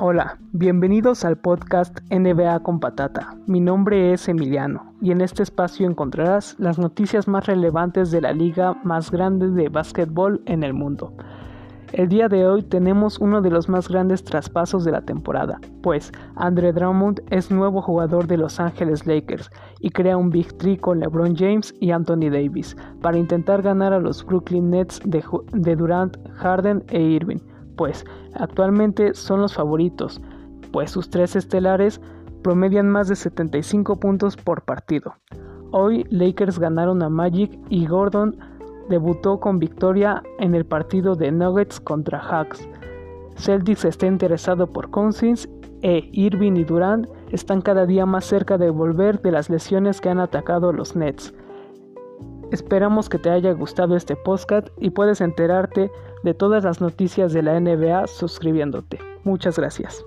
Hola, bienvenidos al podcast NBA con Patata. Mi nombre es Emiliano y en este espacio encontrarás las noticias más relevantes de la liga más grande de básquetbol en el mundo. El día de hoy tenemos uno de los más grandes traspasos de la temporada, pues Andre Drummond es nuevo jugador de Los Angeles Lakers y crea un Big Three con LeBron James y Anthony Davis para intentar ganar a los Brooklyn Nets de Durant, Harden e Irving pues actualmente son los favoritos, pues sus tres estelares promedian más de 75 puntos por partido. Hoy Lakers ganaron a Magic y Gordon debutó con victoria en el partido de Nuggets contra Hawks. Celtics está interesado por Cousins e Irving y Durant están cada día más cerca de volver de las lesiones que han atacado a los Nets. Esperamos que te haya gustado este podcast y puedes enterarte de todas las noticias de la NBA suscribiéndote. Muchas gracias.